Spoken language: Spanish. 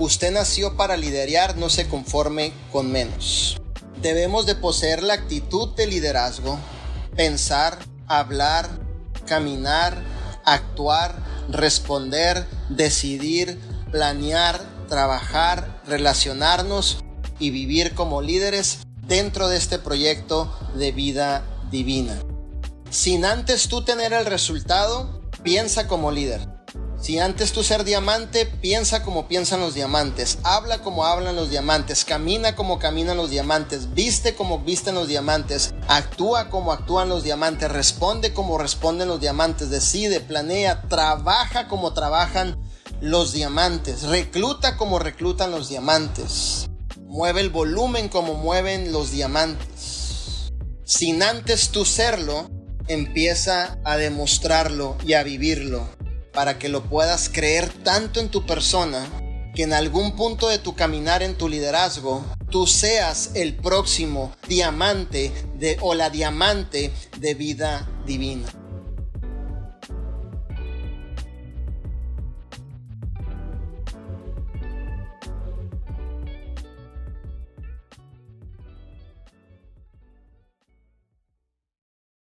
Usted nació para liderar, no se conforme con menos. Debemos de poseer la actitud de liderazgo, pensar, hablar, caminar, actuar, responder, decidir, planear, trabajar, relacionarnos y vivir como líderes dentro de este proyecto de vida divina. Sin antes tú tener el resultado, piensa como líder. Si antes tú ser diamante, piensa como piensan los diamantes, habla como hablan los diamantes, camina como caminan los diamantes, viste como visten los diamantes, actúa como actúan los diamantes, responde como responden los diamantes, decide, planea, trabaja como trabajan los diamantes, recluta como reclutan los diamantes, mueve el volumen como mueven los diamantes. Sin antes tú serlo, empieza a demostrarlo y a vivirlo para que lo puedas creer tanto en tu persona que en algún punto de tu caminar en tu liderazgo tú seas el próximo diamante de, o la diamante de vida divina.